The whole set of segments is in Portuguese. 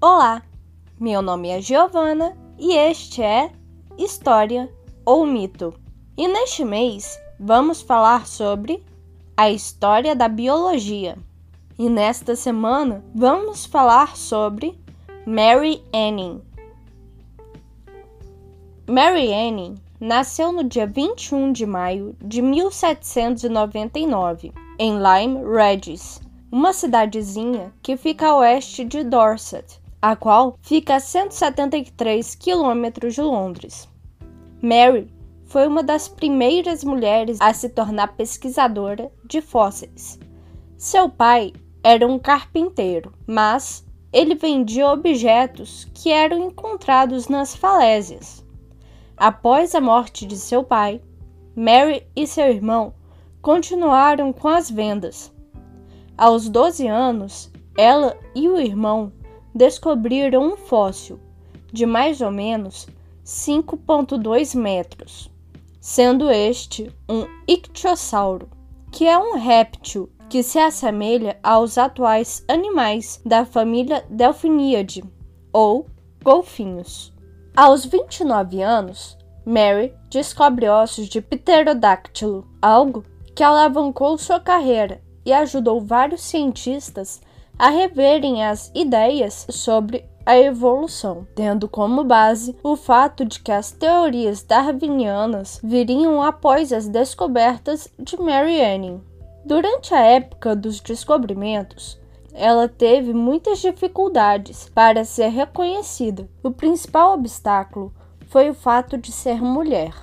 Olá, meu nome é Giovana e este é História ou Mito. E neste mês vamos falar sobre a história da biologia. E nesta semana vamos falar sobre Mary Anning. Mary Anning nasceu no dia 21 de maio de 1799 em Lyme Regis, uma cidadezinha que fica a oeste de Dorset, a qual fica a 173 quilômetros de Londres. Mary foi uma das primeiras mulheres a se tornar pesquisadora de fósseis. Seu pai era um carpinteiro, mas ele vendia objetos que eram encontrados nas falésias. Após a morte de seu pai, Mary e seu irmão continuaram com as vendas. Aos 12 anos, ela e o irmão descobriram um fóssil de mais ou menos 5,2 metros, sendo este um ictiosauro, que é um réptil que se assemelha aos atuais animais da família Delphinidae, ou golfinhos. Aos 29 anos, Mary descobre ossos de pterodáctilo, algo que alavancou sua carreira e ajudou vários cientistas a reverem as ideias sobre a evolução, tendo como base o fato de que as teorias darwinianas viriam após as descobertas de Mary Anning. Durante a época dos descobrimentos, ela teve muitas dificuldades para ser reconhecida. O principal obstáculo foi o fato de ser mulher.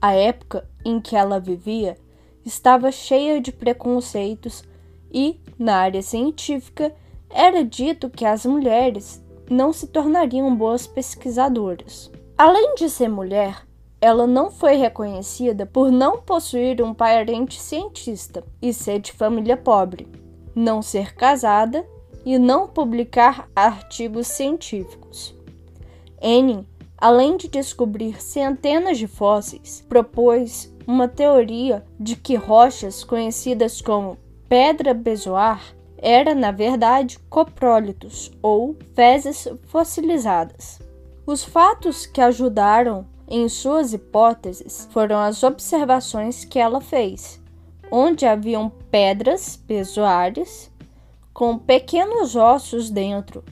A época em que ela vivia estava cheia de preconceitos e, na área científica, era dito que as mulheres não se tornariam boas pesquisadoras. Além de ser mulher, ela não foi reconhecida por não possuir um parente cientista e ser de família pobre, não ser casada e não publicar artigos científicos. Anne, além de descobrir centenas de fósseis, propôs uma teoria de que rochas conhecidas como pedra bezoar era, na verdade, coprólitos ou fezes fossilizadas. Os fatos que ajudaram em suas hipóteses foram as observações que ela fez, onde haviam pedras bezoares com pequenos ossos dentro,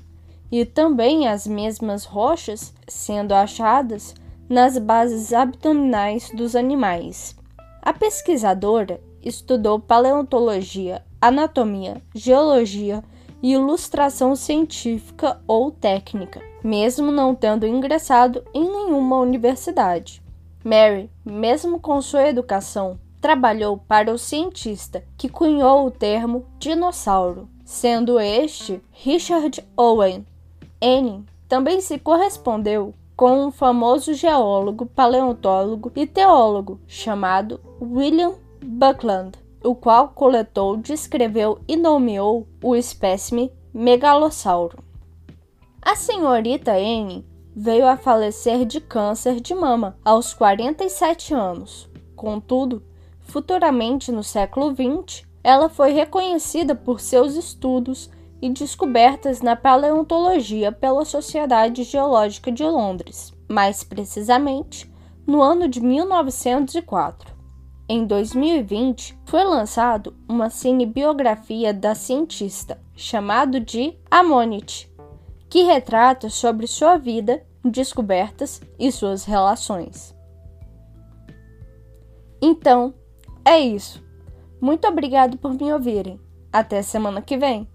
e também as mesmas rochas sendo achadas nas bases abdominais dos animais. A pesquisadora estudou paleontologia, anatomia, geologia e ilustração científica ou técnica, mesmo não tendo ingressado em nenhuma universidade. Mary, mesmo com sua educação, trabalhou para o cientista que cunhou o termo dinossauro, sendo este Richard Owen. Anne também se correspondeu com um famoso geólogo, paleontólogo e teólogo chamado William Buckland, o qual coletou, descreveu e nomeou o espécime megalossauro. A senhorita N veio a falecer de câncer de mama aos 47 anos. Contudo, futuramente no século XX, ela foi reconhecida por seus estudos e descobertas na paleontologia pela Sociedade Geológica de Londres, mais precisamente no ano de 1904. Em 2020, foi lançado uma cinebiografia da cientista, chamado de Amonit, que retrata sobre sua vida, descobertas e suas relações. Então, é isso. Muito obrigado por me ouvirem. Até semana que vem.